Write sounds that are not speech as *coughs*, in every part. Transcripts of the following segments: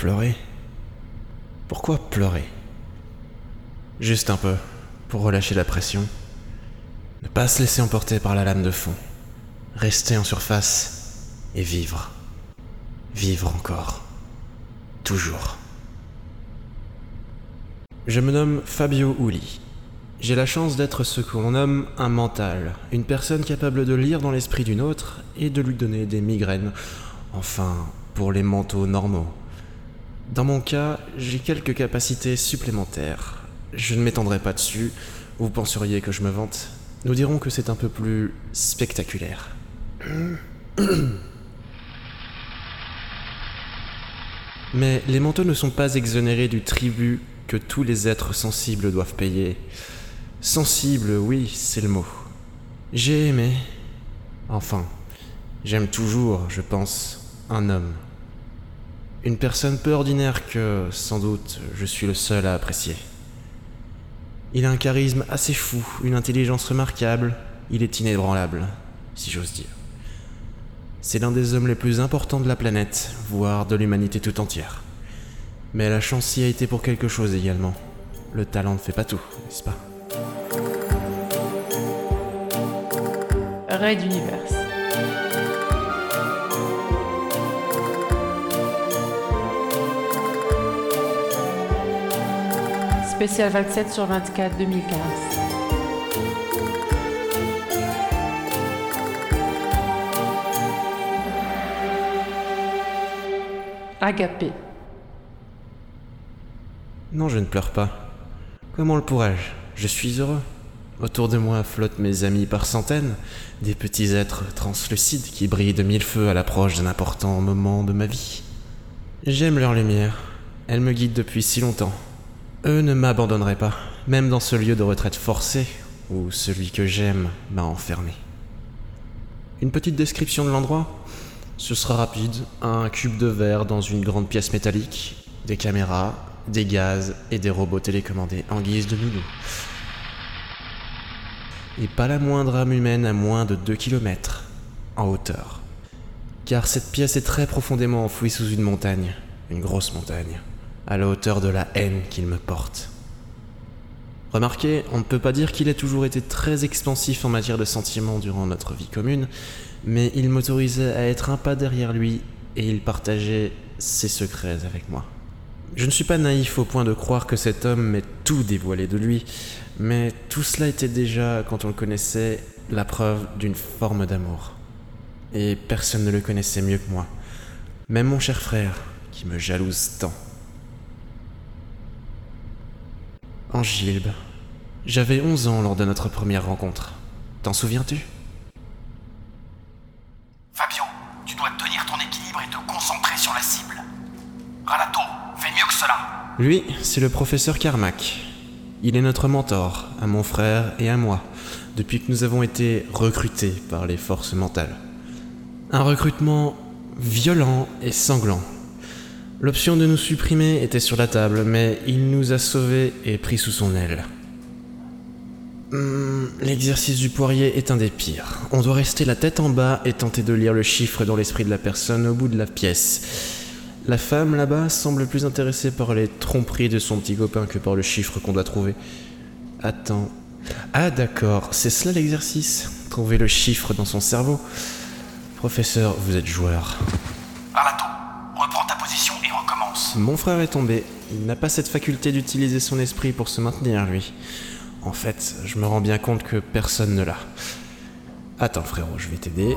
Pleurer Pourquoi pleurer? Juste un peu, pour relâcher la pression. Ne pas se laisser emporter par la lame de fond. Rester en surface et vivre. Vivre encore. Toujours. Je me nomme Fabio Uli. J'ai la chance d'être ce qu'on nomme un mental, une personne capable de lire dans l'esprit d'une autre et de lui donner des migraines. Enfin, pour les mentaux normaux. Dans mon cas, j'ai quelques capacités supplémentaires. Je ne m'étendrai pas dessus, vous penseriez que je me vante. Nous dirons que c'est un peu plus spectaculaire. *clears throat* Mais les manteaux ne sont pas exonérés du tribut que tous les êtres sensibles doivent payer. Sensible, oui, c'est le mot. J'ai aimé. Enfin, j'aime toujours, je pense, un homme. Une personne peu ordinaire que, sans doute, je suis le seul à apprécier. Il a un charisme assez fou, une intelligence remarquable, il est inébranlable, si j'ose dire. C'est l'un des hommes les plus importants de la planète, voire de l'humanité tout entière. Mais la chance y a été pour quelque chose également. Le talent ne fait pas tout, n'est-ce pas? Raid d'univers. Spécial 27 sur 24 2015. Agapé. Non, je ne pleure pas. Comment le pourrais-je? Je suis heureux. Autour de moi flottent mes amis par centaines, des petits êtres translucides qui brillent de mille feux à l'approche d'un important moment de ma vie. J'aime leur lumière. Elle me guide depuis si longtemps. Eux ne m'abandonneraient pas, même dans ce lieu de retraite forcé où celui que j'aime m'a enfermé. Une petite description de l'endroit Ce sera rapide. Un cube de verre dans une grande pièce métallique, des caméras, des gaz et des robots télécommandés en guise de nounou. Et pas la moindre âme humaine à moins de 2 km en hauteur. Car cette pièce est très profondément enfouie sous une montagne, une grosse montagne, à la hauteur de la haine qu'il me porte. Remarquez, on ne peut pas dire qu'il ait toujours été très expansif en matière de sentiments durant notre vie commune, mais il m'autorisait à être un pas derrière lui et il partageait ses secrets avec moi. Je ne suis pas naïf au point de croire que cet homme m'ait tout dévoilé de lui, mais tout cela était déjà, quand on le connaissait, la preuve d'une forme d'amour. Et personne ne le connaissait mieux que moi. Même mon cher frère, qui me jalouse tant. Angilbe, j'avais 11 ans lors de notre première rencontre. T'en souviens-tu? Fabio, tu dois tenir ton équilibre et te concentrer sur la cible. Ralato, fais mieux que cela. Lui, c'est le professeur Carmack. Il est notre mentor, à mon frère et à moi, depuis que nous avons été recrutés par les forces mentales. Un recrutement violent et sanglant. L'option de nous supprimer était sur la table, mais il nous a sauvés et pris sous son aile. Hmm, L'exercice du poirier est un des pires. On doit rester la tête en bas et tenter de lire le chiffre dans l'esprit de la personne au bout de la pièce. La femme là-bas semble plus intéressée par les tromperies de son petit copain que par le chiffre qu'on doit trouver. Attends. Ah d'accord, c'est cela l'exercice? Trouver le chiffre dans son cerveau. Professeur, vous êtes joueur. Mon frère est tombé. Il n'a pas cette faculté d'utiliser son esprit pour se maintenir, lui. En fait, je me rends bien compte que personne ne l'a. Attends, frérot, je vais t'aider.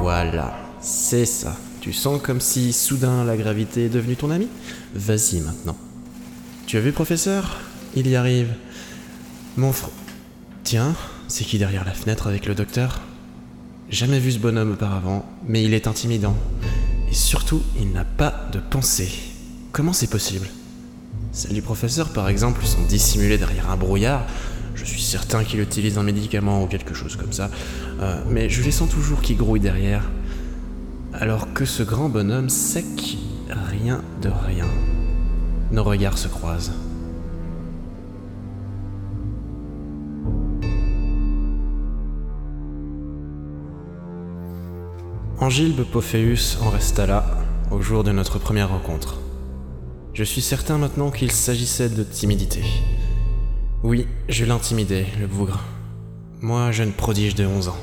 Voilà, c'est ça. Tu sens comme si soudain la gravité est devenue ton ami Vas-y maintenant. Tu as vu, professeur? Il y arrive. Mon frère. Tiens, c'est qui derrière la fenêtre avec le docteur? Jamais vu ce bonhomme auparavant, mais il est intimidant. Surtout, il n'a pas de pensée. Comment c'est possible? Celles du professeur, par exemple, sont dissimulées derrière un brouillard. Je suis certain qu'il utilise un médicament ou quelque chose comme ça. Euh, mais je les sens toujours qui grouillent derrière. Alors que ce grand bonhomme sec, rien de rien. Nos regards se croisent. Angilbe Pophéus en resta là, au jour de notre première rencontre. Je suis certain maintenant qu'il s'agissait de timidité. Oui, je l'intimidais, le bougre. Moi, jeune prodige de 11 ans.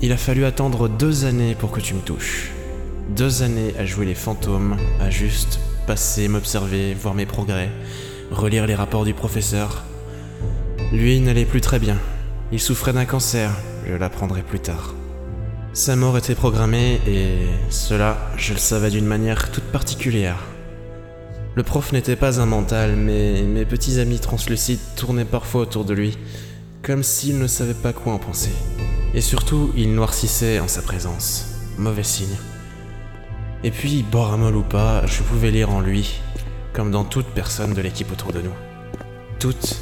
Il a fallu attendre deux années pour que tu me touches. Deux années à jouer les fantômes, à juste passer, m'observer, voir mes progrès, relire les rapports du professeur. Lui n'allait plus très bien. Il souffrait d'un cancer, je l'apprendrai plus tard. Sa mort était programmée et cela, je le savais d'une manière toute particulière. Le prof n'était pas un mental, mais mes petits amis translucides tournaient parfois autour de lui, comme s'ils ne savaient pas quoi en penser. Et surtout, il noircissait en sa présence. Mauvais signe. Et puis, Boramol ou pas, je pouvais lire en lui, comme dans toute personne de l'équipe autour de nous. Toutes,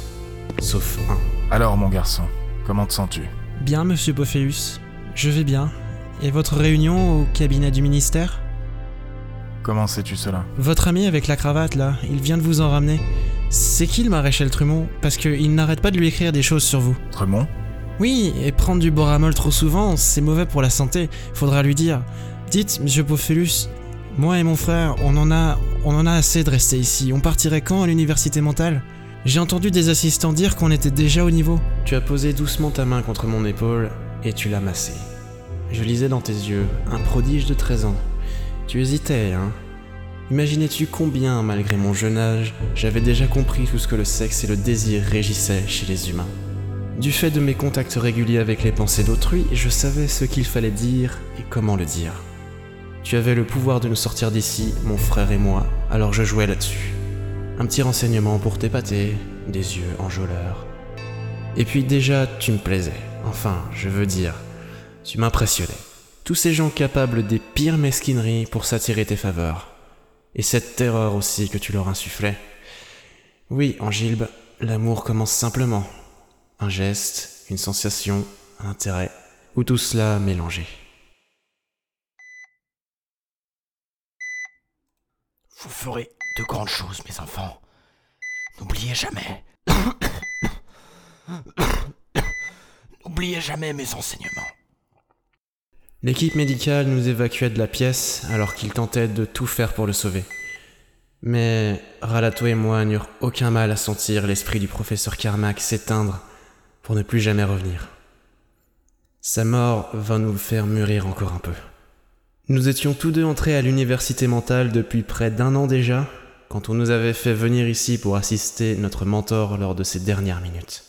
sauf un. Alors, mon garçon, comment te sens-tu? Bien, monsieur Pophéus. Je vais bien. Et votre réunion au cabinet du ministère Comment sais-tu cela Votre ami avec la cravate, là, il vient de vous en ramener. C'est qui le maréchal Trumont Parce qu'il n'arrête pas de lui écrire des choses sur vous. Tremont Oui, et prendre du boramol trop souvent, c'est mauvais pour la santé. Faudra lui dire. Dites, monsieur Pophelus, moi et mon frère, on en a, on en a assez de rester ici. On partirait quand à l'université mentale J'ai entendu des assistants dire qu'on était déjà au niveau. Tu as posé doucement ta main contre mon épaule et tu l'as massée. Je lisais dans tes yeux un prodige de 13 ans. Tu hésitais, hein Imaginais-tu combien, malgré mon jeune âge, j'avais déjà compris tout ce que le sexe et le désir régissaient chez les humains? Du fait de mes contacts réguliers avec les pensées d'autrui, je savais ce qu'il fallait dire et comment le dire. Tu avais le pouvoir de nous sortir d'ici, mon frère et moi, alors je jouais là-dessus. Un petit renseignement pour t'épater, des yeux enjôleurs. Et puis déjà, tu me plaisais. Enfin, je veux dire, tu m'impressionnais. Tous ces gens capables des pires mesquineries pour s'attirer tes faveurs. Et cette terreur aussi que tu leur insufflais. Oui, Angilbe, l'amour commence simplement. Un geste, une sensation, un intérêt, ou tout cela mélangé. Vous ferez de grandes choses, mes enfants. N'oubliez jamais. *coughs* N'oubliez jamais mes enseignements. L'équipe médicale nous évacuait de la pièce alors qu'ils tentaient de tout faire pour le sauver. Mais Ralato et moi n'eurent aucun mal à sentir l'esprit du professeur Carmack s'éteindre pour ne plus jamais revenir. Sa mort va nous faire mûrir encore un peu. Nous étions tous deux entrés à l'université mentale depuis près d'un an déjà, quand on nous avait fait venir ici pour assister notre mentor lors de ses dernières minutes.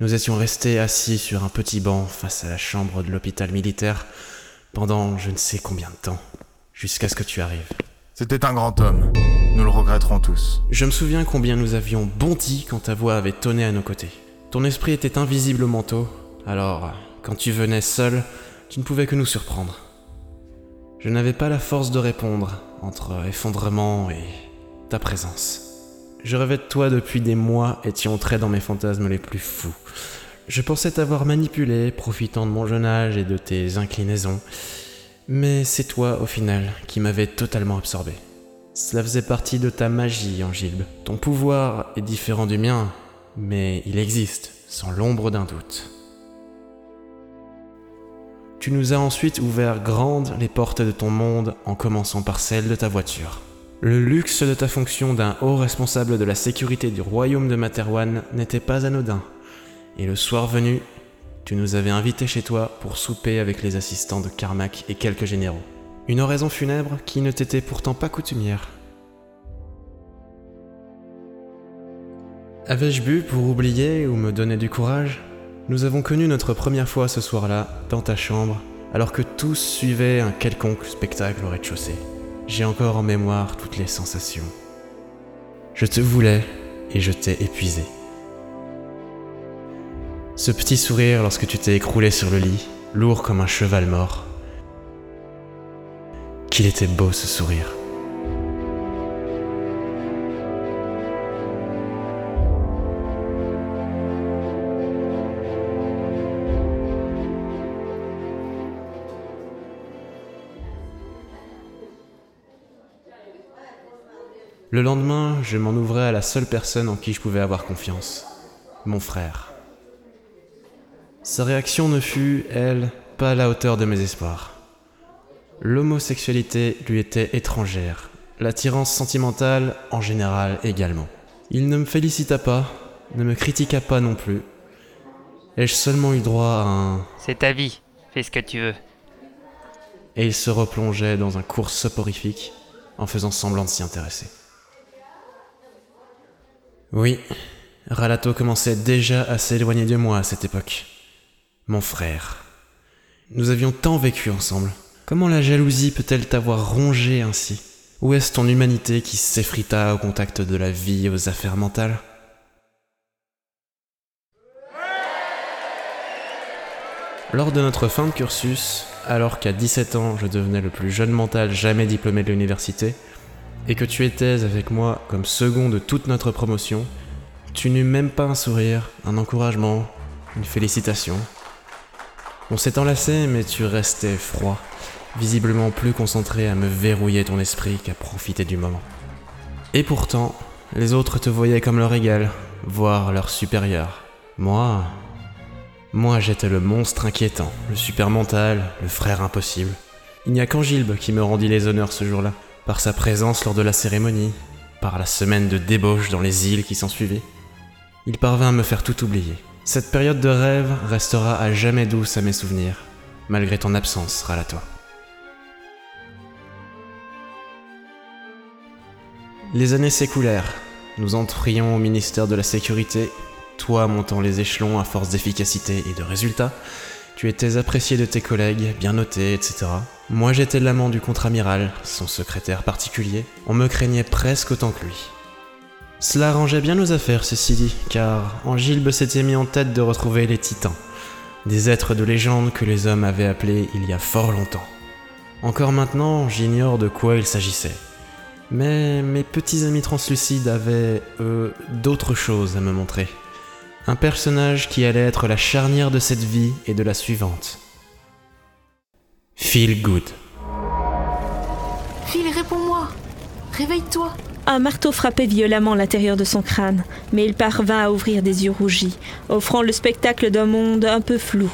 Nous étions restés assis sur un petit banc face à la chambre de l'hôpital militaire pendant je ne sais combien de temps, jusqu'à ce que tu arrives. C'était un grand homme. Nous le regretterons tous. Je me souviens combien nous avions bondi quand ta voix avait tonné à nos côtés. Ton esprit était invisible au manteau, alors quand tu venais seul, tu ne pouvais que nous surprendre. Je n'avais pas la force de répondre entre effondrement et ta présence. Je rêvais de toi depuis des mois et tu entrais dans mes fantasmes les plus fous. Je pensais t'avoir manipulé, profitant de mon jeune âge et de tes inclinaisons. Mais c'est toi, au final, qui m'avais totalement absorbé. Cela faisait partie de ta magie, Angilbe. Ton pouvoir est différent du mien, mais il existe, sans l'ombre d'un doute. Tu nous as ensuite ouvert grandes les portes de ton monde en commençant par celle de ta voiture. Le luxe de ta fonction d'un haut responsable de la sécurité du royaume de Materwan n'était pas anodin. Et le soir venu, tu nous avais invités chez toi pour souper avec les assistants de Carmack et quelques généraux. Une oraison funèbre qui ne t'était pourtant pas coutumière. Avais-je bu pour oublier ou me donner du courage? Nous avons connu notre première fois ce soir-là, dans ta chambre, alors que tous suivaient un quelconque spectacle au rez-de-chaussée. J'ai encore en mémoire toutes les sensations. Je te voulais et je t'ai épuisé. Ce petit sourire lorsque tu t'es écroulé sur le lit, lourd comme un cheval mort. Qu'il était beau ce sourire. Le lendemain, je m'en ouvrais à la seule personne en qui je pouvais avoir confiance, mon frère. Sa réaction ne fut, elle, pas à la hauteur de mes espoirs. L'homosexualité lui était étrangère, l'attirance sentimentale en général également. Il ne me félicita pas, ne me critiqua pas non plus. Ai-je seulement eu droit à un... C'est ta vie, fais ce que tu veux. Et il se replongeait dans un cours soporifique en faisant semblant de s'y intéresser. Oui, Ralato commençait déjà à s'éloigner de moi à cette époque. Mon frère. Nous avions tant vécu ensemble. Comment la jalousie peut-elle t'avoir rongé ainsi? Où est-ce ton humanité qui s'effrita au contact de la vie aux affaires mentales? Lors de notre fin de cursus, alors qu'à 17 ans je devenais le plus jeune mental jamais diplômé de l'université, et que tu étais avec moi comme second de toute notre promotion, tu n'eus même pas un sourire, un encouragement, une félicitation. On s'est enlacé, mais tu restais froid, visiblement plus concentré à me verrouiller ton esprit qu'à profiter du moment. Et pourtant, les autres te voyaient comme leur égal, voire leur supérieur. Moi, moi j'étais le monstre inquiétant, le super mental, le frère impossible. Il n'y a qu'Angilbe qui me rendit les honneurs ce jour-là, par sa présence lors de la cérémonie, par la semaine de débauche dans les îles qui s'ensuivit. Il parvint à me faire tout oublier. Cette période de rêve restera à jamais douce à mes souvenirs, malgré ton absence, Ralato. Les années s'écoulèrent. Nous entrions au ministère de la Sécurité, toi montant les échelons à force d'efficacité et de résultats. Tu étais apprécié de tes collègues, bien noté, etc. Moi j'étais l'amant du contre-amiral, son secrétaire particulier. On me craignait presque autant que lui. Cela arrangeait bien nos affaires, ceci dit, car Angilbe s'était mis en tête de retrouver les titans, des êtres de légende que les hommes avaient appelés il y a fort longtemps. Encore maintenant, j'ignore de quoi il s'agissait. Mais mes petits amis translucides avaient, eux, d'autres choses à me montrer. Un personnage qui allait être la charnière de cette vie et de la suivante. Feel good. Phil, réponds-moi Réveille-toi Un marteau frappait violemment l'intérieur de son crâne, mais il parvint à ouvrir des yeux rougis, offrant le spectacle d'un monde un peu flou.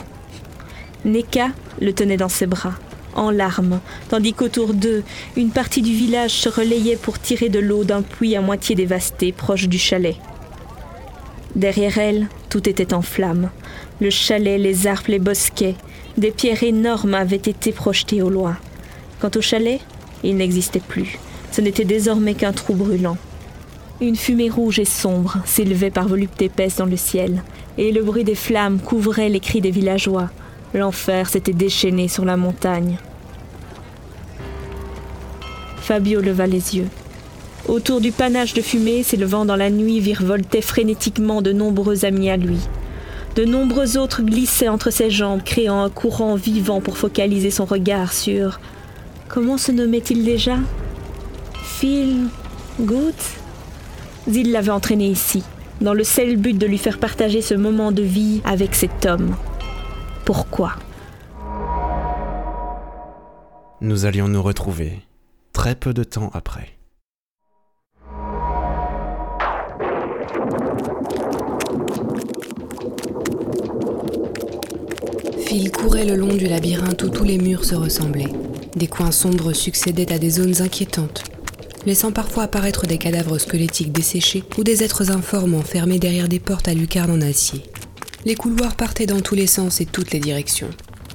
Neka le tenait dans ses bras, en larmes, tandis qu'autour d'eux, une partie du village se relayait pour tirer de l'eau d'un puits à moitié dévasté proche du chalet. Derrière elle, tout était en flammes. Le chalet, les arbres, les bosquets, des pierres énormes avaient été projetées au loin. Quant au chalet, il n'existait plus. Ce n'était désormais qu'un trou brûlant. Une fumée rouge et sombre s'élevait par voluptés épaisses dans le ciel, et le bruit des flammes couvrait les cris des villageois. L'enfer s'était déchaîné sur la montagne. Fabio leva les yeux. Autour du panache de fumée s'élevant dans la nuit virevoltaient frénétiquement de nombreux amis à lui. De nombreux autres glissaient entre ses jambes, créant un courant vivant pour focaliser son regard sur. Comment se nommait-il déjà? Phil Good? Il l'avait entraîné ici, dans le seul but de lui faire partager ce moment de vie avec cet homme. Pourquoi? Nous allions nous retrouver très peu de temps après. Phil courait le long du labyrinthe où tous les murs se ressemblaient. Des coins sombres succédaient à des zones inquiétantes, laissant parfois apparaître des cadavres squelettiques desséchés ou des êtres informes enfermés derrière des portes à lucarne en acier. Les couloirs partaient dans tous les sens et toutes les directions.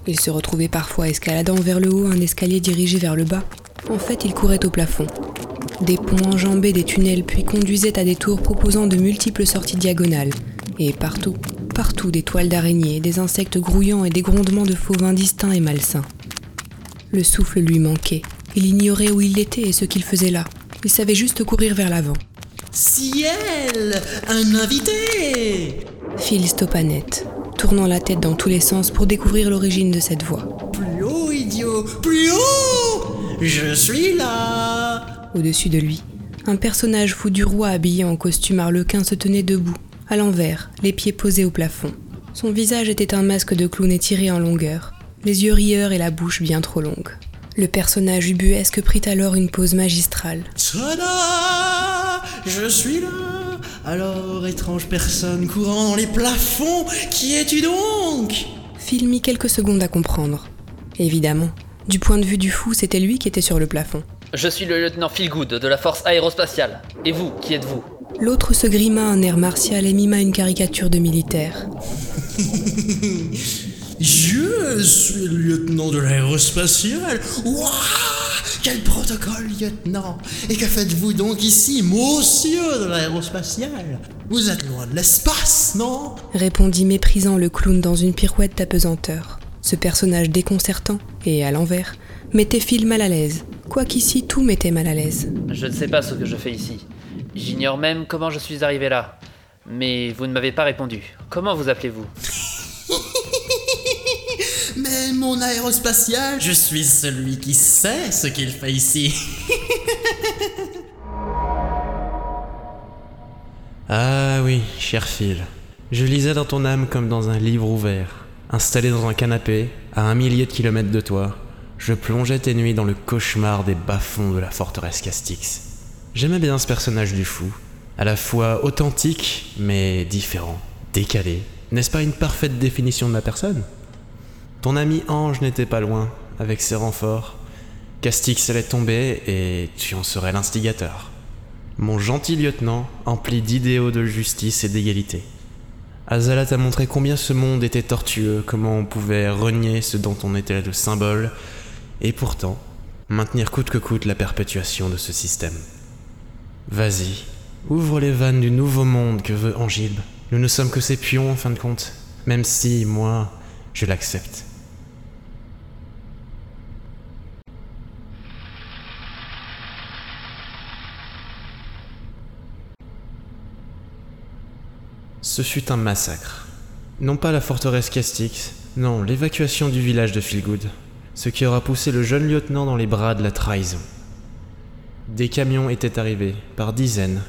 Il se retrouvait parfois escaladant vers le haut un escalier dirigé vers le bas. En fait, il courait au plafond. Des ponts enjambaient des tunnels puis conduisaient à des tours proposant de multiples sorties diagonales. Et partout, partout des toiles d'araignées, des insectes grouillants et des grondements de fauves indistincts et malsains. Le souffle lui manquait. Il ignorait où il était et ce qu'il faisait là. Il savait juste courir vers l'avant. Ciel Un invité Phil stoppa net, tournant la tête dans tous les sens pour découvrir l'origine de cette voix. Plus haut, idiot Plus haut Je suis là Au-dessus de lui, un personnage fou du roi habillé en costume arlequin se tenait debout, à l'envers, les pieds posés au plafond. Son visage était un masque de clown étiré en longueur, les yeux rieurs et la bouche bien trop longue. Le personnage ubuesque prit alors une pause magistrale. Tada Je suis là Alors, étrange personne courant dans les plafonds, qui es-tu donc? Phil mit quelques secondes à comprendre. Évidemment, du point de vue du fou, c'était lui qui était sur le plafond. Je suis le lieutenant Feelgood de la force aérospatiale. Et vous, qui êtes-vous? L'autre se grima un air martial et mima une caricature de militaire. Je suis le lieutenant de l'aérospatiale. Waouh Quel protocole, lieutenant Et que faites-vous donc ici, monsieur de l'aérospatiale? Vous êtes loin de l'espace, non? Répondit méprisant le clown dans une pirouette d'apesanteur. Ce personnage déconcertant, et à l'envers, mettait Phil mal à l'aise. Quoiqu'ici tout m'était mal à l'aise. Je ne sais pas ce que je fais ici. J'ignore même comment je suis arrivé là. Mais vous ne m'avez pas répondu. Comment vous appelez-vous? *laughs* Mais mon aérospatial, je suis celui qui sait ce qu'il fait ici. *laughs* Ah oui, cher Phil. Je lisais dans ton âme comme dans un livre ouvert. Installé dans un canapé, à un millier de kilomètres de toi, je plongeais tes nuits dans le cauchemar des bas-fonds de la forteresse Castix. J'aimais bien ce personnage du fou, à la fois authentique, mais différent, décalé. N'est-ce pas une parfaite définition de ma personne? Ton ami Ange n'était pas loin, avec ses renforts. Castix allait tomber et tu en serais l'instigateur. Mon gentil lieutenant, empli d'idéaux de justice et d'égalité. Azala t'a montré combien ce monde était tortueux, comment on pouvait renier ce dont on était le symbole, et pourtant, maintenir coûte que coûte la perpétuation de ce système. Vas-y, ouvre les vannes du nouveau monde que veut Angilbe. Nous ne sommes que ses pions en fin de compte, même si, moi, je l'accepte. Ce fut un massacre. Non pas la forteresse Castix, non, l'évacuation du village de Feelgood, ce qui aura poussé le jeune lieutenant dans les bras de la trahison. Des camions étaient arrivés, par dizaines,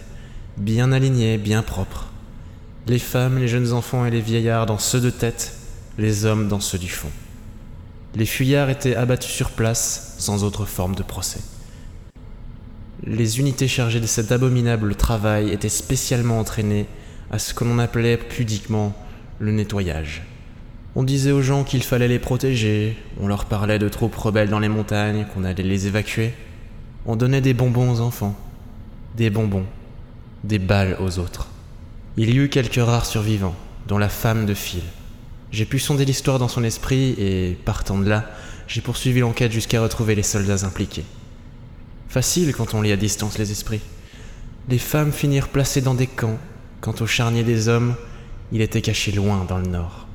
bien alignés, bien propres. Les femmes, les jeunes enfants et les vieillards dans ceux de tête, les hommes dans ceux du fond. Les fuyards étaient abattus sur place, sans autre forme de procès. Les unités chargées de cet abominable travail étaient spécialement entraînées à ce que l'on appelait pudiquement le nettoyage. On disait aux gens qu'il fallait les protéger, on leur parlait de troupes rebelles dans les montagnes, qu'on allait les évacuer. On donnait des bonbons aux enfants, des bonbons, des balles aux autres. Il y eut quelques rares survivants, dont la femme de Phil. J'ai pu sonder l'histoire dans son esprit et, partant de là, j'ai poursuivi l'enquête jusqu'à retrouver les soldats impliqués. Facile quand on lit à distance les esprits. Les femmes finirent placées dans des camps, quant au charnier des hommes, il était caché loin dans le nord.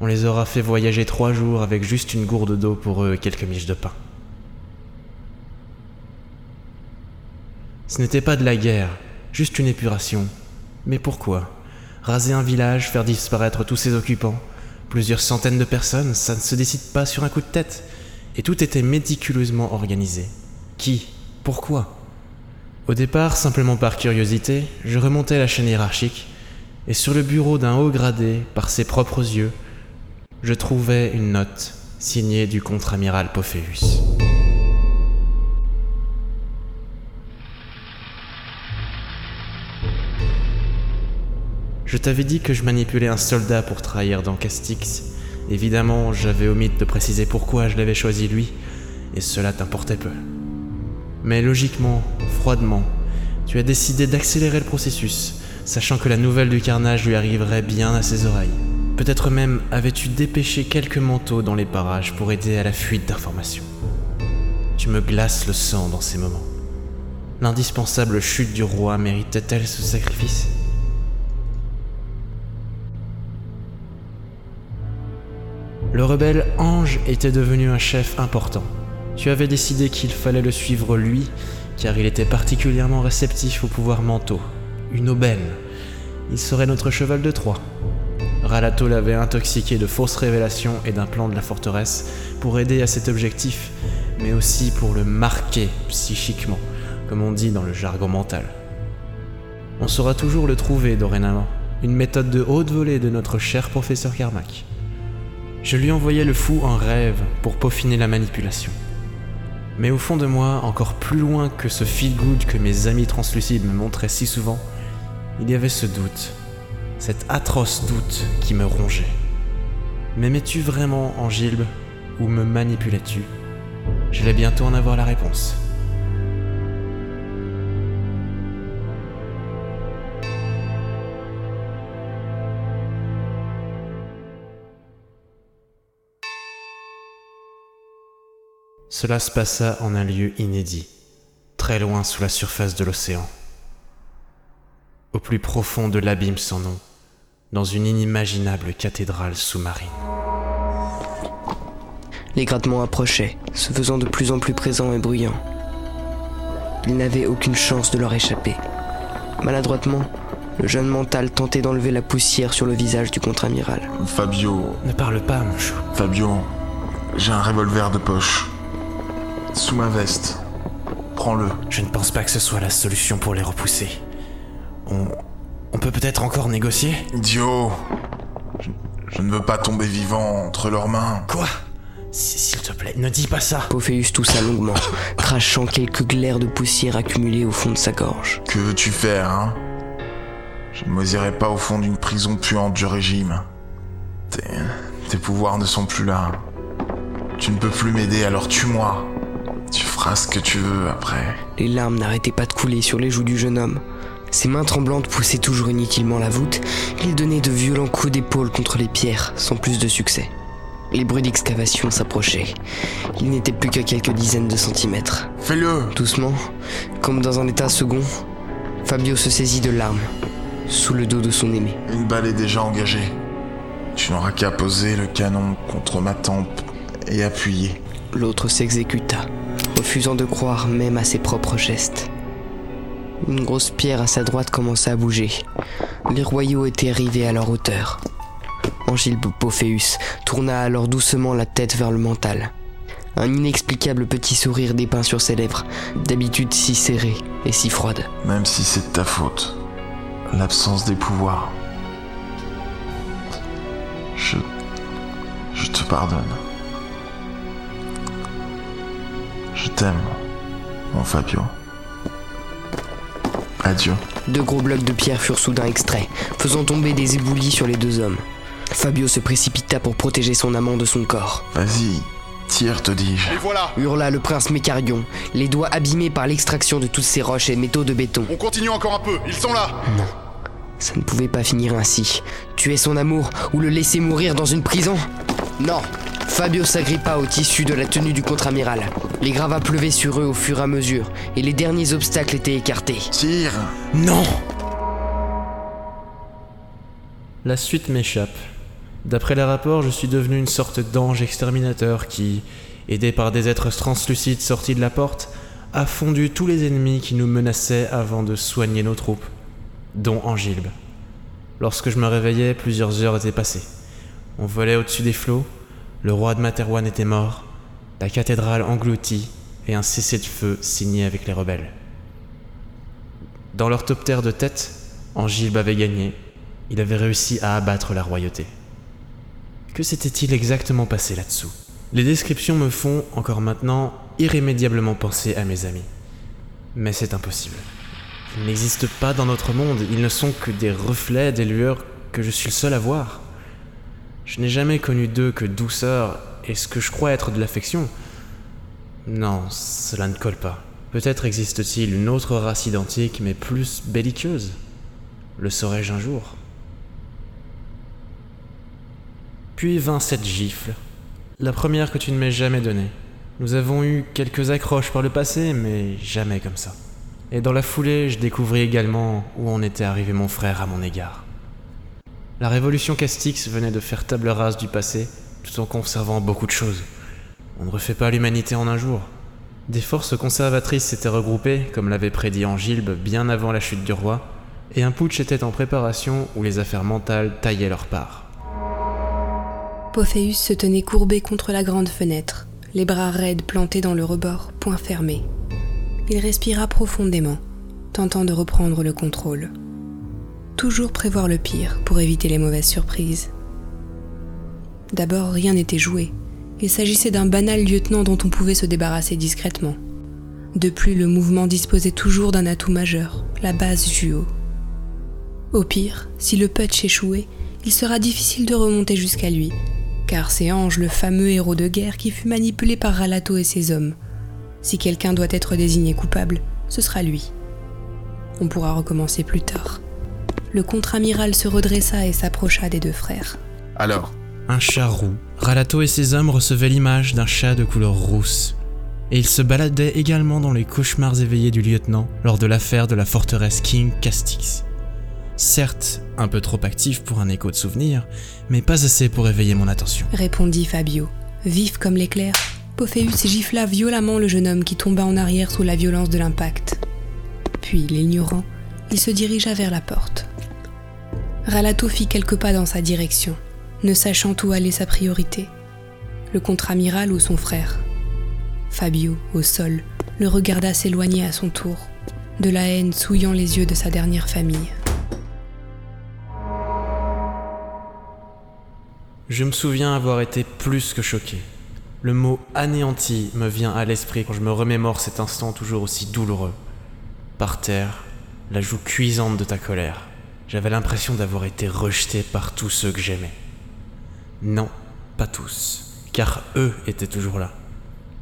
On les aura fait voyager trois jours avec juste une gourde d'eau pour eux et quelques miches de pain. Ce n'était pas de la guerre, juste une épuration. Mais pourquoi Raser un village, faire disparaître tous ses occupants Plusieurs centaines de personnes, ça ne se décide pas sur un coup de tête. Et tout était méticuleusement organisé. Qui Pourquoi Au départ, simplement par curiosité, je remontais la chaîne hiérarchique, et sur le bureau d'un haut gradé, par ses propres yeux, je trouvais une note signée du contre-amiral Pophéus. Je t'avais dit que je manipulais un soldat pour trahir dans Castix. Évidemment, j'avais omis de préciser pourquoi je l'avais choisi lui, et cela t'importait peu. Mais logiquement, froidement, tu as décidé d'accélérer le processus, sachant que la nouvelle du carnage lui arriverait bien à ses oreilles. Peut-être même avais-tu dépêché quelques manteaux dans les parages pour aider à la fuite d'informations. Tu me glaces le sang dans ces moments. L'indispensable chute du roi méritait-elle ce sacrifice? Le rebelle Ange était devenu un chef important. Tu avais décidé qu'il fallait le suivre lui, car il était particulièrement réceptif aux pouvoirs mentaux. Une aubaine. Il serait notre cheval de Troie. Ralato l'avait intoxiqué de fausses révélations et d'un plan de la forteresse pour aider à cet objectif, mais aussi pour le marquer psychiquement, comme on dit dans le jargon mental. On saura toujours le trouver dorénavant, une méthode de haute volée de notre cher professeur Carmack. Je lui envoyais le fou en rêve pour peaufiner la manipulation. Mais au fond de moi, encore plus loin que ce feel good que mes amis translucides me montraient si souvent, il y avait ce doute, cet atroce doute qui me rongeait. M'aimais-tu vraiment, Angilbe, ou me manipulais-tu? J'allais bientôt en avoir la réponse. Cela se passa en un lieu inédit, très loin sous la surface de l'océan. Au plus profond de l'abîme sans nom, dans une inimaginable cathédrale sous-marine. Les grattements approchaient, se faisant de plus en plus présents et bruyants. Il n'avait aucune chance de leur échapper. Maladroitement, le jeune mental tentait d'enlever la poussière sur le visage du contre-amiral. Fabio. Ne parle pas, mon chou. Fabio, j'ai un revolver de poche. Sous ma veste. Prends-le. Je ne pense pas que ce soit la solution pour les repousser. On. On peut peut-être encore négocier? Idiot. Je, je ne veux pas tomber vivant entre leurs mains. Quoi? S'il te plaît, ne dis pas ça. Pophéus toussa longuement, crachant quelques glaires de poussière accumulées au fond de sa gorge. Que veux-tu faire, hein? Je ne moisirai pas au fond d'une prison puante du régime. Tes, tes pouvoirs ne sont plus là. Tu ne peux plus m'aider, alors tue-moi. Feras ce que tu veux après. Les larmes n'arrêtaient pas de couler sur les joues du jeune homme. Ses mains tremblantes poussaient toujours inutilement la voûte. Il donnait de violents coups d'épaule contre les pierres, sans plus de succès. Les bruits d'excavation s'approchaient. Il n'était plus qu'à quelques dizaines de centimètres. Fais-le Doucement, comme dans un état second, Fabio se saisit de l'arme, sous le dos de son aimé. Une balle est déjà engagée. Tu n'auras qu'à poser le canon contre ma tempe et appuyer. L'autre s'exécuta, refusant de croire même à ses propres gestes. Une grosse pierre à sa droite commença à bouger. Les royaux étaient arrivés à leur hauteur. Angile Pophéus tourna alors doucement la tête vers le mental. Un inexplicable petit sourire dépeint sur ses lèvres, d'habitude si serrées et si froides. Même si c'est de ta faute, l'absence des pouvoirs. Je. Je te pardonne. T'aime, mon Fabio. Adieu. Deux gros blocs de pierre furent soudain extraits, faisant tomber des éboulis sur les deux hommes. Fabio se précipita pour protéger son amant de son corps. Vas-y, tire, te dis-je. Et voilà Hurla le prince Mécarion, les doigts abîmés par l'extraction de toutes ces roches et métaux de béton. On continue encore un peu, ils sont là Non. Ça ne pouvait pas finir ainsi. Tuer son amour ou le laisser mourir dans une prison? Non Fabio s'agrippa au tissu de la tenue du contre-amiral. Les gravats pleuvaient sur eux au fur et à mesure, et les derniers obstacles étaient écartés. Tire Non La suite m'échappe. D'après les rapports, je suis devenu une sorte d'ange exterminateur qui, aidé par des êtres translucides sortis de la porte, a fondu tous les ennemis qui nous menaçaient avant de soigner nos troupes, dont Angilbe. Lorsque je me réveillais, plusieurs heures étaient passées. On volait au-dessus des flots, le roi de Materwan était mort, la cathédrale engloutie et un cessez-le-feu signé avec les rebelles. Dans leur toptère de tête, Angilbe avait gagné. Il avait réussi à abattre la royauté. Que s'était-il exactement passé là-dessous? Les descriptions me font, encore maintenant, irrémédiablement penser à mes amis. Mais c'est impossible. Ils n'existent pas dans notre monde, ils ne sont que des reflets, des lueurs que je suis le seul à voir. Je n'ai jamais connu d'eux que douceur et ce que je crois être de l'affection. Non, cela ne colle pas. Peut-être existe-t-il une autre race identique mais plus belliqueuse Le saurais-je un jour? Puis vint cette gifle, la première que tu ne m'aies jamais donnée. Nous avons eu quelques accroches par le passé, mais jamais comme ça. Et dans la foulée, je découvris également où en était arrivé mon frère à mon égard. La révolution Castix venait de faire table rase du passé, tout en conservant beaucoup de choses. On ne refait pas l'humanité en un jour. Des forces conservatrices s'étaient regroupées, comme l'avait prédit Angilbe bien avant la chute du roi, et un putsch était en préparation où les affaires mentales taillaient leur part. Pophéus se tenait courbé contre la grande fenêtre, les bras raides plantés dans le rebord, poings fermés. Il respira profondément, tentant de reprendre le contrôle. Toujours prévoir le pire pour éviter les mauvaises surprises. D'abord, rien n'était joué. Il s'agissait d'un banal lieutenant dont on pouvait se débarrasser discrètement. De plus, le mouvement disposait toujours d'un atout majeur, la base Juo. Au pire, si le putsch échouait, il sera difficile de remonter jusqu'à lui, car c'est Ange, le fameux héros de guerre, qui fut manipulé par Ralato et ses hommes. Si quelqu'un doit être désigné coupable, ce sera lui. On pourra recommencer plus tard. Le contre-amiral se redressa et s'approcha des deux frères. Alors Un chat roux. Ralato et ses hommes recevaient l'image d'un chat de couleur rousse. Et il se baladait également dans les cauchemars éveillés du lieutenant lors de l'affaire de la forteresse King Castix. Certes, un peu trop actif pour un écho de souvenir, mais pas assez pour éveiller mon attention. Répondit Fabio. Vif comme l'éclair, Pophéus gifla violemment le jeune homme qui tomba en arrière sous la violence de l'impact. Puis, l'ignorant, il se dirigea vers la porte. Ralato fit quelques pas dans sa direction, ne sachant où allait sa priorité. Le contre-amiral ou son frère Fabio, au sol, le regarda s'éloigner à son tour, de la haine souillant les yeux de sa dernière famille. Je me souviens avoir été plus que choqué. Le mot anéanti me vient à l'esprit quand je me remémore cet instant toujours aussi douloureux. Par terre, la joue cuisante de ta colère. J'avais l'impression d'avoir été rejeté par tous ceux que j'aimais. Non, pas tous, car eux étaient toujours là.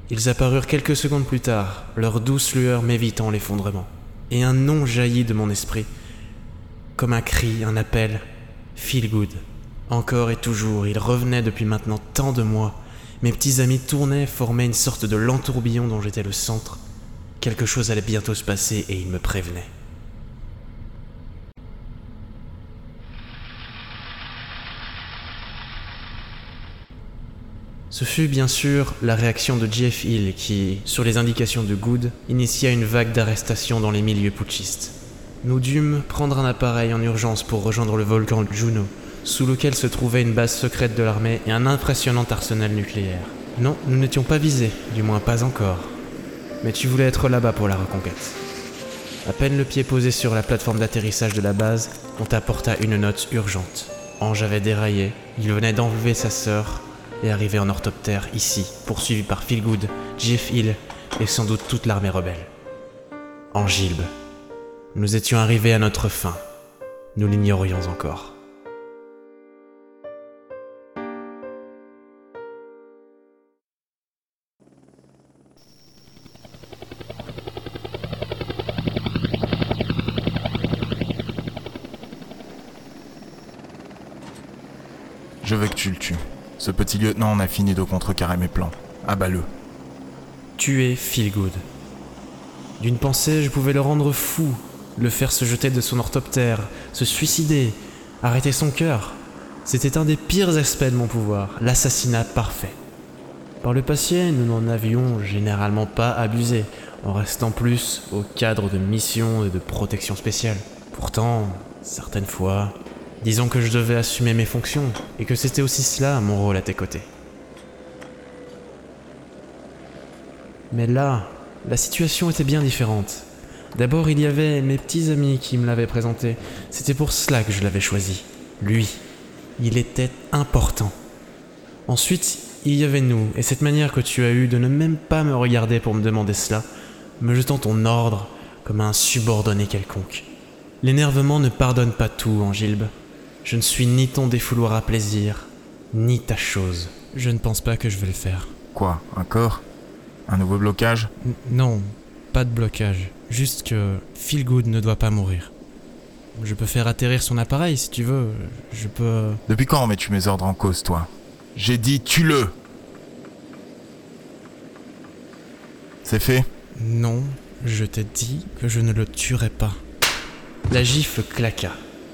Ils apparurent quelques secondes plus tard, leur douce lueur m'évitant l'effondrement. Et un nom jaillit de mon esprit, comme un cri, un appel, Feel Good. Encore et toujours, il revenait depuis maintenant tant de mois. Mes petits amis tournaient, formaient une sorte de lent tourbillon dont j'étais le centre. Quelque chose allait bientôt se passer et ils me prévenaient. Ce fut bien sûr la réaction de Jeff Hill qui, sur les indications de Good, initia une vague d'arrestations dans les milieux putschistes. Nous dûmes prendre un appareil en urgence pour rejoindre le volcan Juno, sous lequel se trouvait une base secrète de l'armée et un impressionnant arsenal nucléaire. Non, nous n'étions pas visés, du moins pas encore. Mais tu voulais être là-bas pour la reconquête. À peine le pied posé sur la plateforme d'atterrissage de la base, on t'apporta une note urgente. Ange avait déraillé, il venait d'enlever sa sœur et arriver en orthoptère ici, poursuivi par Philgood, Jeff Hill et sans doute toute l'armée rebelle. Angilbe. Nous étions arrivés à notre fin. Nous l'ignorions encore. Je veux que tu le tues. Ce petit lieutenant en a fini de contrecarrer mes plans. Abat-le. Tuer Feelgood. D'une pensée, je pouvais le rendre fou, le faire se jeter de son orthoptère, se suicider, arrêter son cœur. C'était un des pires aspects de mon pouvoir, l'assassinat parfait. Par le passé, nous n'en avions généralement pas abusé, en restant plus au cadre de missions et de protection spéciale. Pourtant, certaines fois, disons que je devais assumer mes fonctions, et que c'était aussi cela mon rôle à tes côtés. Mais là, la situation était bien différente. D'abord, il y avait mes petits amis qui me l'avaient présenté. C'était pour cela que je l'avais choisi. Lui. Il était important. Ensuite, il y avait nous, et cette manière que tu as eue de ne même pas me regarder pour me demander cela, me jetant ton ordre comme un subordonné quelconque. L'énervement ne pardonne pas tout, Angilbe. Je ne suis ni ton défouloir à plaisir, ni ta chose. Je ne pense pas que je vais le faire. Quoi Un corps? Un nouveau blocage? N- Non, pas de blocage. Juste que Feelgood ne doit pas mourir. Je peux faire atterrir son appareil si tu veux. Je peux. Depuis quand mets-tu mes ordres en cause, toi? J'ai dit tue-le C'est fait? Non, je t'ai dit que je ne le tuerai pas. La gifle claqua,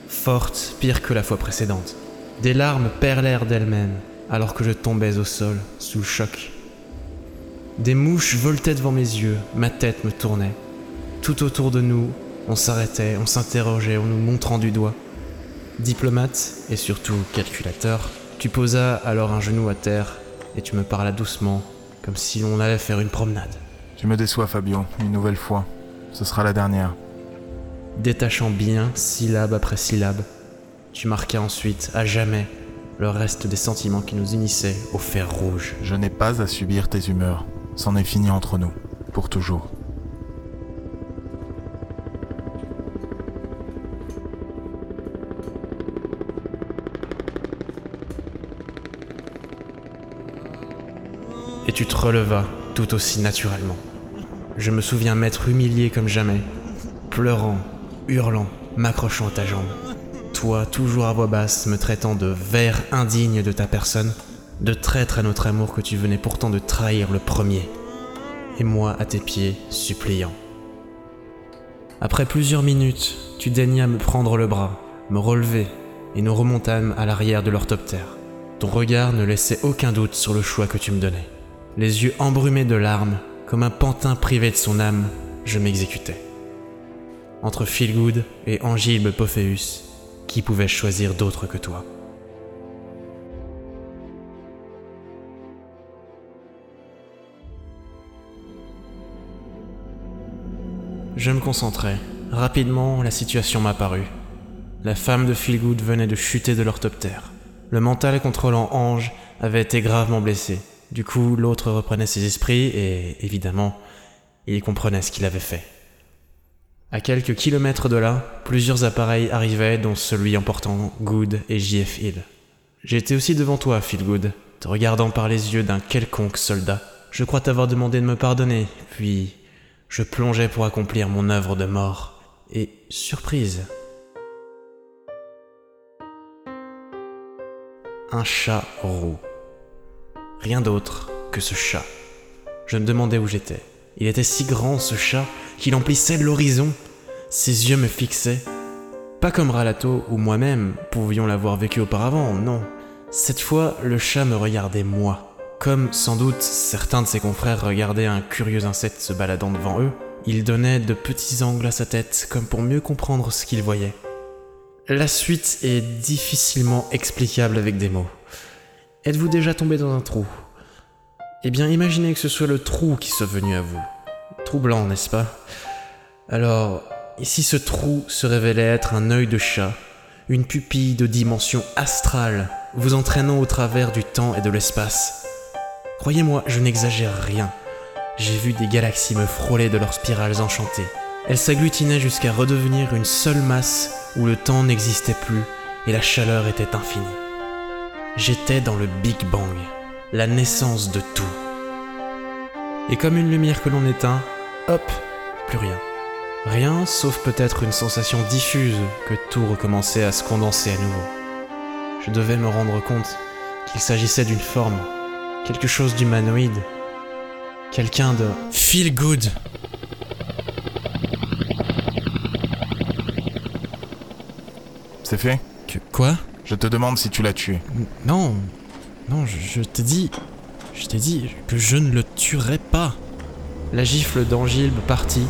forte, pire que la fois précédente. Des larmes perlèrent d'elles-mêmes alors que je tombais au sol, sous le choc. Des mouches voltaient devant mes yeux, ma tête me tournait. Tout autour de nous, on s'arrêtait, on s'interrogeait en nous montrant du doigt. Diplomate et surtout calculateur, tu posas alors un genou à terre et tu me parlas doucement, comme si l'on allait faire une promenade. Tu me déçois, Fabio, une nouvelle fois. Ce sera la dernière. Détachant bien, syllabe après syllabe, tu marquas ensuite, à jamais, le reste des sentiments qui nous unissaient au fer rouge. Je n'ai pas à subir tes humeurs. C'en est fini entre nous. Pour toujours. Et tu te relevas tout aussi naturellement. Je me souviens m'être humilié comme jamais, pleurant, hurlant, m'accrochant à ta jambe. Toi, toujours à voix basse, me traitant de ver indigne de ta personne, de traître à notre amour que tu venais pourtant de trahir le premier. et moi à tes pieds, suppliant. Après plusieurs minutes, tu daignas me prendre le bras, me relever, et nous remontâmes à l'arrière de l'orthoptère. Ton regard ne laissait aucun doute sur le choix que tu me donnais. Les yeux embrumés de larmes, comme un pantin privé de son âme, je m'exécutais. Entre Feelgood et Angilbe Pophéus, qui pouvait choisir d'autre que toi Je me concentrais. Rapidement, la situation m'apparut. La femme de Feelgood venait de chuter de l'orthoptère. Le mental contrôlant Ange avait été gravement blessé. Du coup, l'autre reprenait ses esprits et, évidemment, il comprenait ce qu'il avait fait. À quelques kilomètres de là, plusieurs appareils arrivaient, dont celui emportant Good et JF Hill. J'étais aussi devant toi, Feelgood, te regardant par les yeux d'un quelconque soldat. Je crois t'avoir demandé de me pardonner, puis je plongeais pour accomplir mon œuvre de mort. Et surprise. Un chat roux. Rien d'autre que ce chat. Je me demandais où j'étais. Il était si grand ce chat qu'il emplissait l'horizon. Ses yeux me fixaient. Pas comme Ralato ou moi-même pouvions l'avoir vécu auparavant, non. Cette fois, le chat me regardait moi. Comme sans doute certains de ses confrères regardaient un curieux insecte se baladant devant eux, il donnait de petits angles à sa tête comme pour mieux comprendre ce qu'il voyait. La suite est difficilement explicable avec des mots. Êtes-vous déjà tombé dans un trou? Eh bien, imaginez que ce soit le trou qui soit venu à vous. Troublant, n'est-ce pas? Alors, si ce trou se révélait être un œil de chat, une pupille de dimension astrale, vous entraînant au travers du temps et de l'espace, croyez-moi, je n'exagère rien. J'ai vu des galaxies me frôler de leurs spirales enchantées. Elles s'agglutinaient jusqu'à redevenir une seule masse où le temps n'existait plus et la chaleur était infinie. J'étais dans le Big Bang, la naissance de tout. Et comme une lumière que l'on éteint, hop, plus rien. Rien sauf peut-être une sensation diffuse que tout recommençait à se condenser à nouveau. Je devais me rendre compte qu'il s'agissait d'une forme, quelque chose d'humanoïde, quelqu'un de... Feel good C'est fait? Que quoi? Je te demande si tu l'as tué. Non, non, je, t'ai dit... Je t'ai dit que je ne le tuerais pas. La gifle d'Angilbe partit,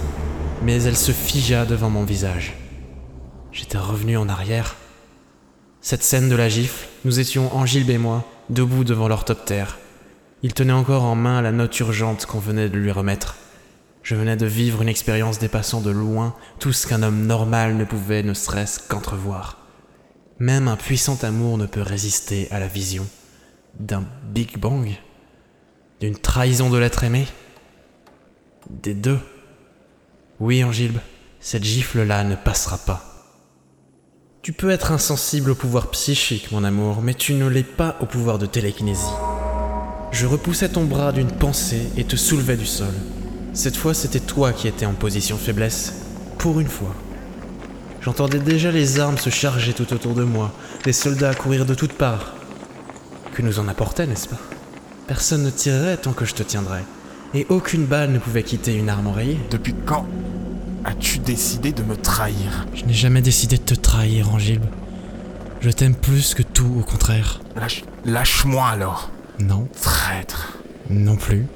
mais elle se figea devant mon visage. J'étais revenu en arrière. Cette scène de la gifle, nous étions Angilbe et moi, debout devant l'orthoptère. Il tenait encore en main la note urgente qu'on venait de lui remettre. Je venais de vivre une expérience dépassant de loin tout ce qu'un homme normal ne pouvait ne serait-ce qu'entrevoir. Même un puissant amour ne peut résister à la vision d'un Big Bang, d'une trahison de l'être aimé, des deux. Oui, Angilbe, cette gifle-là ne passera pas. Tu peux être insensible au pouvoir psychique, mon amour, mais tu ne l'es pas au pouvoir de télékinésie. Je repoussais ton bras d'une pensée et te soulevais du sol. Cette fois, c'était toi qui étais en position faiblesse, pour une fois. J'entendais déjà les armes se charger tout autour de moi, les soldats courir de toutes parts. Que nous en apportait, n'est-ce pas? Personne ne tirerait tant que je te tiendrais, et aucune balle ne pouvait quitter une arme oreillée. Depuis quand as-tu décidé de me trahir? Je n'ai jamais décidé de te trahir, Angilbe. Je t'aime plus que tout, au contraire. Lâche, lâche-moi alors. Non. Traître. Non plus.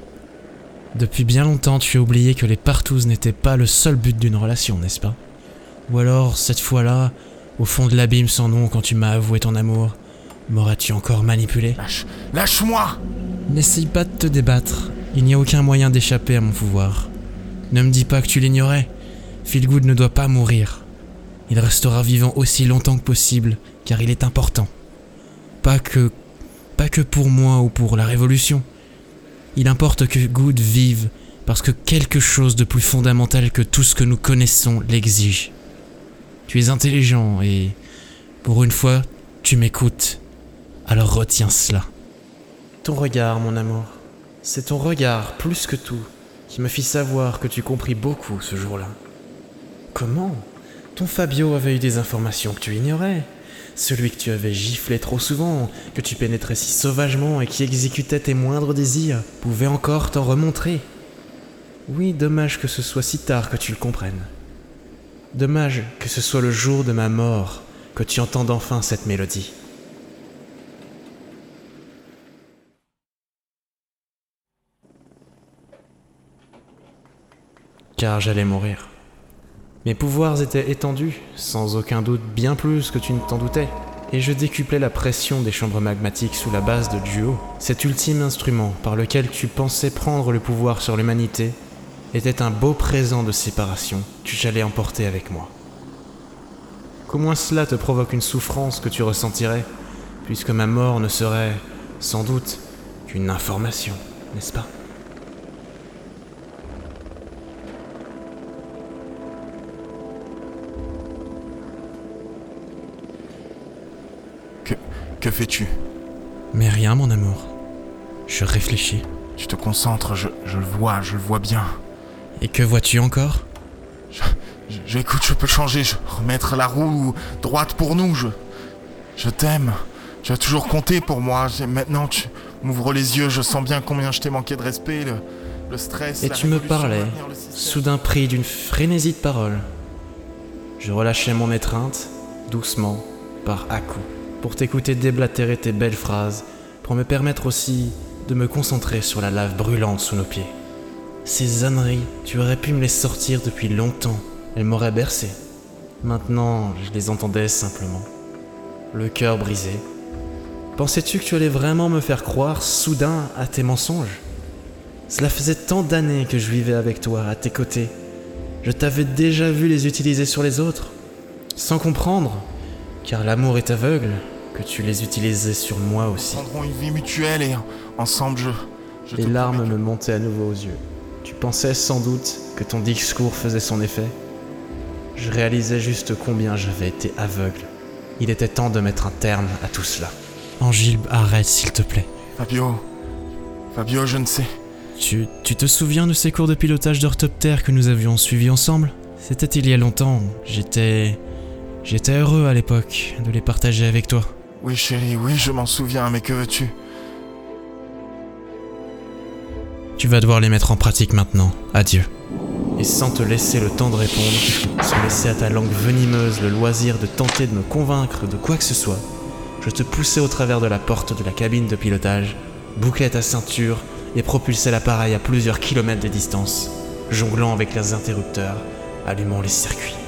Depuis bien longtemps, tu as oublié que les partouzes n'étaient pas le seul but d'une relation, n'est-ce pas? Ou alors, cette fois-là, au fond de l'abîme sans nom, quand tu m'as avoué ton amour, m'aurais-tu encore manipulé Lâche, lâche-moi N'essaye pas de te débattre. Il n'y a aucun moyen d'échapper à mon pouvoir. Ne me dis pas que tu l'ignorais. Feelgood ne doit pas mourir. Il restera vivant aussi longtemps que possible, car il est important. Pas que. pas que pour moi ou pour la Révolution. Il importe que Good vive, parce que quelque chose de plus fondamental que tout ce que nous connaissons l'exige. Tu es intelligent et, pour une fois, tu m'écoutes. Alors retiens cela. Ton regard, mon amour. C'est ton regard, plus que tout, qui me fit savoir que tu compris beaucoup ce jour-là. Comment Ton Fabio avait eu des informations que tu ignorais. Celui que tu avais giflé trop souvent, que tu pénétrais si sauvagement et qui exécutait tes moindres désirs, pouvait encore t'en remontrer? Oui, dommage que ce soit si tard que tu le comprennes. Dommage que ce soit le jour de ma mort que tu entendes enfin cette mélodie. Car j'allais mourir. Mes pouvoirs étaient étendus, sans aucun doute bien plus que tu ne t'en doutais, et je décuplais la pression des chambres magmatiques sous la base de Duo, cet ultime instrument par lequel tu pensais prendre le pouvoir sur l'humanité était un beau présent de séparation que j'allais emporter avec moi. Qu'au moins cela te provoque une souffrance que tu ressentirais, puisque ma mort ne serait, sans doute, qu'une information, n'est-ce pas? Que, fais-tu Mais rien, mon amour. Je réfléchis. Tu te concentres, je, je le vois, je le vois bien. Et que vois-tu encore je, je, je, écoute, je peux changer, je, remettre la roue droite pour nous. Je, je t'aime. Tu as toujours compté pour moi. Maintenant, tu m'ouvres les yeux. Je sens bien combien je t'ai manqué de respect, le, le stress. Et tu me parlais, soudain pris d'une frénésie de paroles. Je relâchais mon étreinte, doucement, par à-coups, pour t'écouter déblatérer tes belles phrases, pour me permettre aussi de me concentrer sur la lave brûlante sous nos pieds. Ces âneries, tu aurais pu me les sortir depuis longtemps. Elles m'auraient bercé. Maintenant, je les entendais simplement. Le cœur brisé. Pensais-tu que tu allais vraiment me faire croire soudain à tes mensonges? Cela faisait tant d'années que je vivais avec toi, à tes côtés. Je t'avais déjà vu les utiliser sur les autres, sans comprendre, car l'amour est aveugle, que tu les utilisais sur moi aussi. Nous prendrons une vie mutuelle et ensemble je... je les larmes me montaient à nouveau aux yeux. Tu pensais sans doute que ton discours faisait son effet Je réalisais juste combien j'avais été aveugle. Il était temps de mettre un terme à tout cela. Angile, arrête s'il te plaît. Fabio. Fabio, je ne sais. Tu, tu te souviens de ces cours de pilotage d'orthoptère que nous avions suivis ensemble? C'était il y a longtemps. J'étais. J'étais heureux à l'époque de les partager avec toi. Oui, chérie, oui, je m'en souviens, mais que veux-tu? Tu vas devoir les mettre en pratique maintenant. Adieu. Et sans te laisser le temps de répondre, sans laisser à ta langue venimeuse le loisir de tenter de me convaincre de quoi que ce soit, je te poussais au travers de la porte de la cabine de pilotage, bouclais ta ceinture et propulsais l'appareil à plusieurs kilomètres de distance, jonglant avec les interrupteurs, allumant les circuits.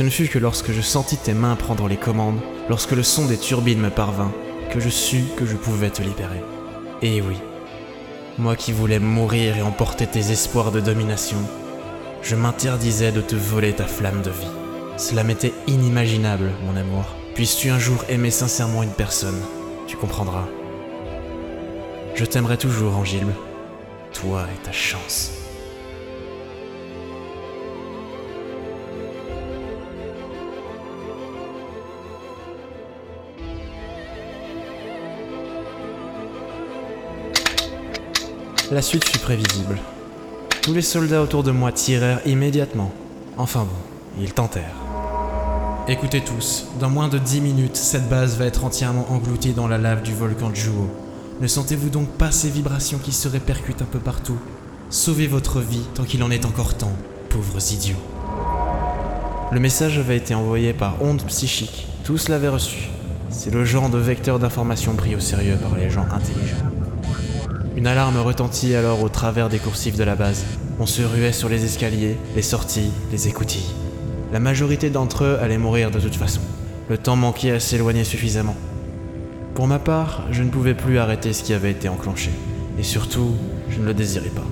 Ce ne fut que lorsque je sentis tes mains prendre les commandes, lorsque le son des turbines me parvint, que je sus que je pouvais te libérer. Et oui, moi qui voulais mourir et emporter tes espoirs de domination, je m'interdisais de te voler ta flamme de vie. Cela m'était inimaginable, mon amour. Puisses-tu un jour aimer sincèrement une personne, tu comprendras. Je t'aimerai toujours, Angile. Toi et ta chance. La suite fut prévisible. Tous les soldats autour de moi tirèrent immédiatement. Enfin bon, ils tentèrent. Écoutez tous, dans moins de 10 minutes, cette base va être entièrement engloutie dans la lave du volcan Juo. Ne sentez-vous donc pas ces vibrations qui se répercutent un peu partout? Sauvez votre vie tant qu'il en est encore temps, pauvres idiots. Le message avait été envoyé par onde psychique. Tous l'avaient reçu. C'est le genre de vecteur d'information pris au sérieux par les gens intelligents. Une alarme retentit alors au travers des coursifs de la base. On se ruait sur les escaliers, les sorties, les écoutilles. La majorité d'entre eux allaient mourir de toute façon. Le temps manquait à s'éloigner suffisamment. Pour ma part, je ne pouvais plus arrêter ce qui avait été enclenché. Et surtout, je ne le désirais pas.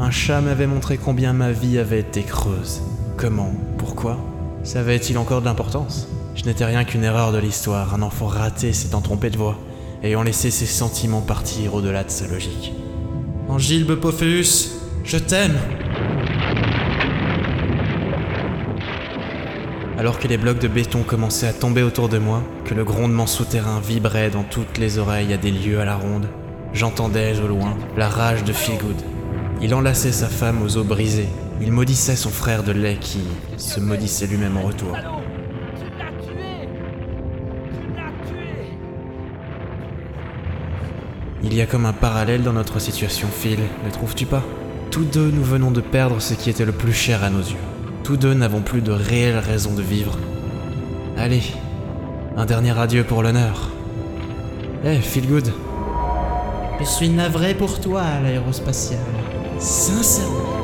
Un chat m'avait montré combien ma vie avait été creuse. Comment, pour Pourquoi? Ça avait-il encore de l'importance? Je n'étais rien qu'une erreur de l'histoire, un enfant raté s'étant trompé de voix, ayant laissé ses sentiments partir au-delà de sa logique. Angilbe Pophéus, je t'aime Alors que les blocs de béton commençaient à tomber autour de moi, que le grondement souterrain vibrait dans toutes les oreilles à des lieues à la ronde, j'entendais au loin la rage de Feelgood. Il enlaçait sa femme aux os brisés, il maudissait son frère de lait qui se maudissait lui-même en retour. Il y a comme un parallèle dans notre situation, Phil, ne trouves-tu pas? Tous deux, nous venons de perdre ce qui était le plus cher à nos yeux. Tous deux n'avons plus de réelle raison de vivre. Allez, un dernier adieu pour l'honneur. Eh, feel good. Je suis navré pour toi, l'aérospatial. Sincèrement.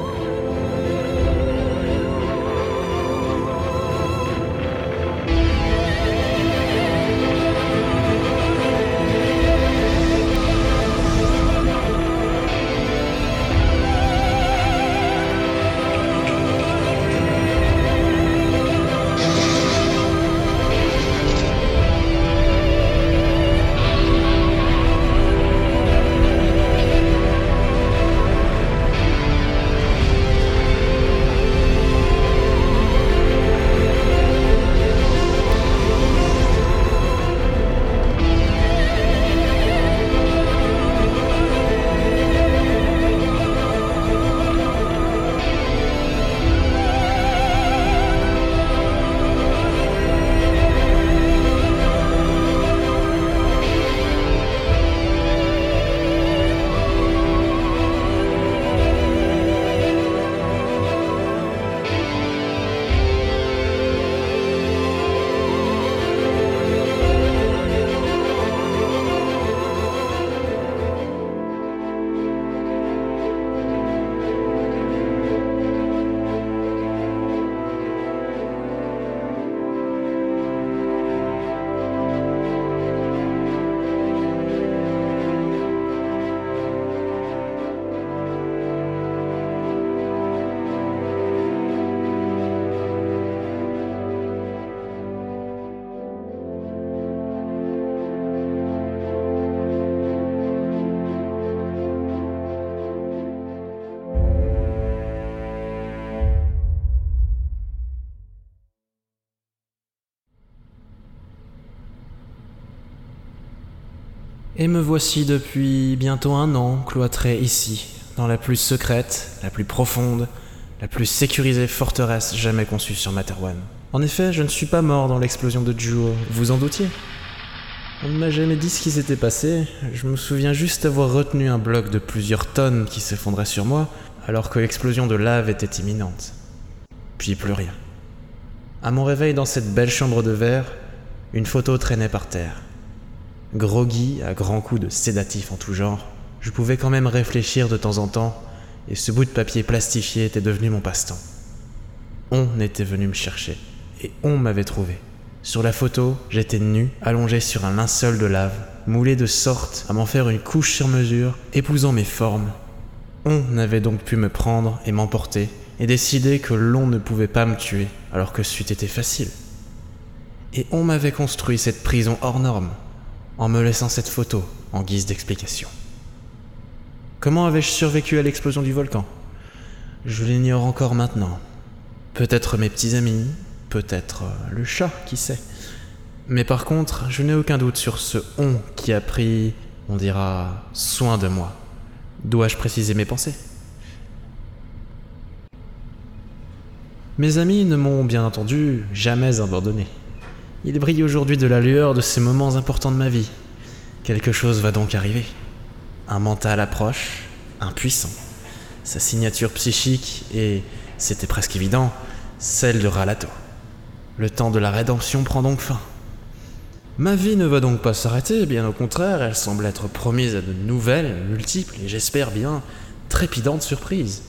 Et me voici depuis bientôt un an cloîtré ici, dans la plus secrète, la plus profonde, la plus sécurisée forteresse jamais conçue sur Materwan. En effet, je ne suis pas mort dans l'explosion de Juo, vous en doutiez? On ne m'a jamais dit ce qui s'était passé, je me souviens juste avoir retenu un bloc de plusieurs tonnes qui s'effondrait sur moi, alors que l'explosion de lave était imminente. Puis plus rien. À mon réveil dans cette belle chambre de verre, une photo traînait par terre. Groggy à grands coups de sédatifs en tout genre, je pouvais quand même réfléchir de temps en temps, et ce bout de papier plastifié était devenu mon passe-temps. On était venu me chercher, et on m'avait trouvé. Sur la photo, j'étais nu, allongé sur un linceul de lave, moulé de sorte à m'en faire une couche sur mesure, épousant mes formes. On avait donc pu me prendre et m'emporter, et décider que l'on ne pouvait pas me tuer, alors que c'eût été facile. Et on m'avait construit cette prison hors norme, en me laissant cette photo en guise d'explication. Comment avais-je survécu à l'explosion du volcan? Je l'ignore encore maintenant. Peut-être mes petits amis, peut-être euh, le chat, qui sait. Mais par contre, je n'ai aucun doute sur ce on qui a pris, on dira, soin de moi. Dois-je préciser mes pensées? Mes amis ne m'ont bien entendu jamais abandonné. Il brille aujourd'hui de la lueur de ces moments importants de ma vie. Quelque chose va donc arriver. Un mental approche, impuissant. Sa signature psychique et, c'était presque évident, celle de Ralato. Le temps de la rédemption prend donc fin. Ma vie ne va donc pas s'arrêter, bien au contraire, elle semble être promise à de nouvelles, multiples et j'espère bien trépidantes surprises.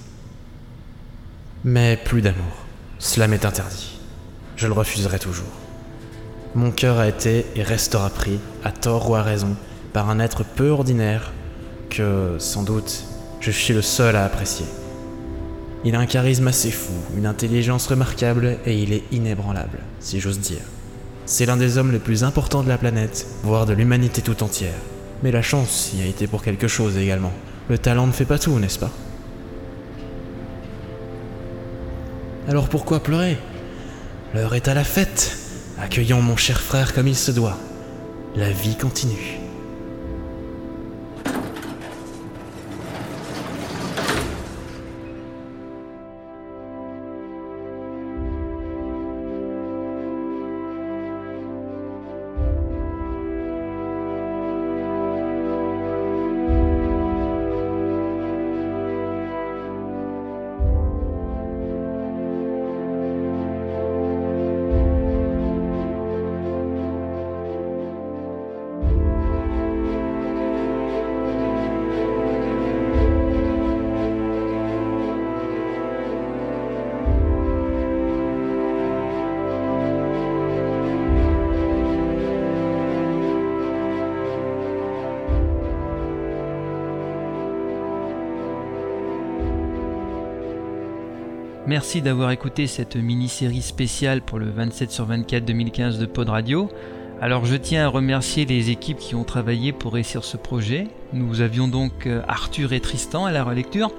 Mais plus d'amour. Cela m'est interdit. Je le refuserai toujours. Mon cœur a été et restera pris, à tort ou à raison, par un être peu ordinaire que, sans doute, je suis le seul à apprécier. Il a un charisme assez fou, une intelligence remarquable et il est inébranlable, si j'ose dire. C'est l'un des hommes les plus importants de la planète, voire de l'humanité tout entière. Mais la chance y a été pour quelque chose également. Le talent ne fait pas tout, n'est-ce pas? Alors pourquoi pleurer? L'heure est à la fête. Accueillons mon cher frère comme il se doit. La vie continue. Merci d'avoir écouté cette mini-série spéciale pour le 27 sur 24 2015 de Pod Radio. Alors je tiens à remercier les équipes qui ont travaillé pour réussir ce projet. Nous avions donc euh, Arthur et Tristan à la relecture.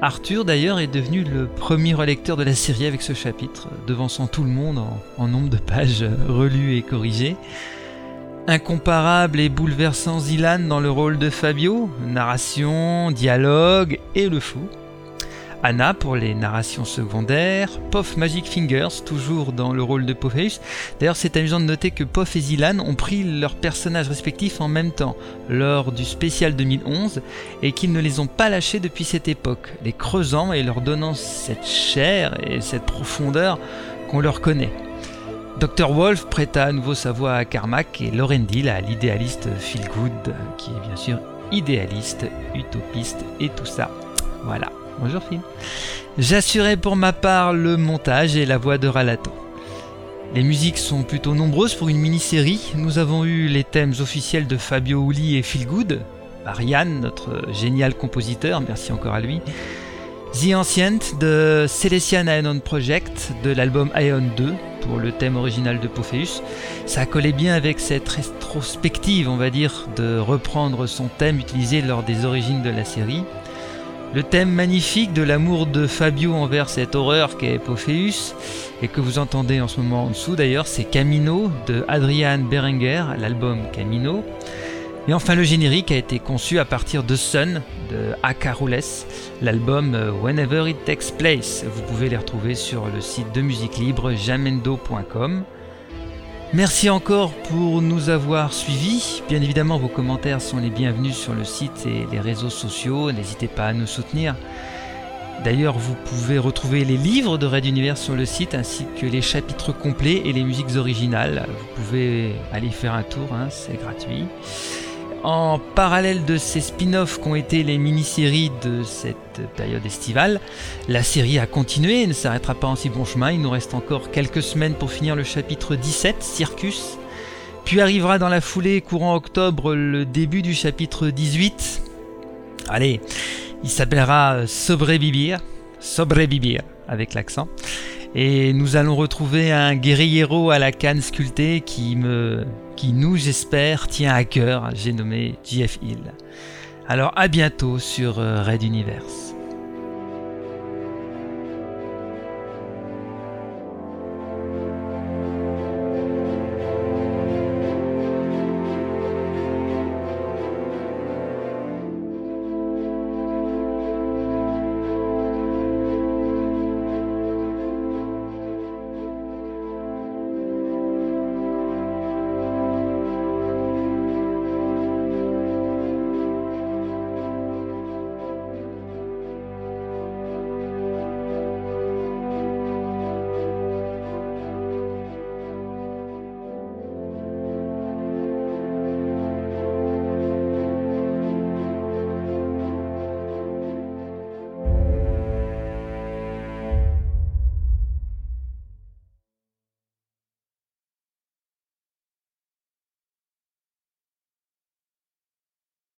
Arthur d'ailleurs est devenu le premier relecteur de la série avec ce chapitre, devançant tout le monde en, en nombre de pages euh, relues et corrigées. Incomparable et bouleversant Zilan dans le rôle de Fabio, narration, dialogue et le fou. Anna pour les narrations secondaires, Poff Magic Fingers toujours dans le rôle de Popheus. D'ailleurs c'est amusant de noter que Poff et Zilan ont pris leurs personnages respectifs en même temps lors du spécial 2011 et qu'ils ne les ont pas lâchés depuis cette époque, les creusant et leur donnant cette chair et cette profondeur qu'on leur connaît. Dr. Wolf prêta à nouveau sa voix à Carmack et Lorendil à l'idéaliste Phil Good, qui est bien sûr idéaliste, utopiste et tout ça. Voilà. Bonjour Phil. J'assurais pour ma part le montage et la voix de Ralato. Les musiques sont plutôt nombreuses pour une mini-série. Nous avons eu les thèmes officiels de Fabio Uli et Phil Good, Ariane, notre génial compositeur, merci encore à lui. The Ancient de Celestian Aeon Project de l'album Aeon 2 pour le thème original de Pophéus. Ça collait bien avec cette rétrospective, on va dire, de reprendre son thème utilisé lors des origines de la série. Le thème magnifique de l'amour de Fabio envers cette horreur qu'est Pophéus, et que vous entendez en ce moment en dessous d'ailleurs, c'est Camino de Adrian Berenger, l'album Camino. Et enfin le générique a été conçu à partir de Sun de Akarules, l'album Whenever It Takes Place. Vous pouvez les retrouver sur le site de musique libre jamendo.com. Merci encore pour nous avoir suivis. Bien évidemment, vos commentaires sont les bienvenus sur le site et les réseaux sociaux. N'hésitez pas à nous soutenir. D'ailleurs, vous pouvez retrouver les livres de Red Universe sur le site ainsi que les chapitres complets et les musiques originales. Vous pouvez aller faire un tour, hein, c'est gratuit. En parallèle de ces spin-offs qu'ont été les mini-séries de cette période estivale, la série a continué et ne s'arrêtera pas en si bon chemin. Il nous reste encore quelques semaines pour finir le chapitre 17, Circus. Puis arrivera dans la foulée, courant octobre, le début du chapitre 18. Allez, il s'appellera Sobrevivir. Sobrevivir, avec l'accent. Et nous allons retrouver un guerriero à la canne sculptée qui me, qui nous j'espère tient à cœur. J'ai nommé JF Hill. Alors à bientôt sur Red Universe.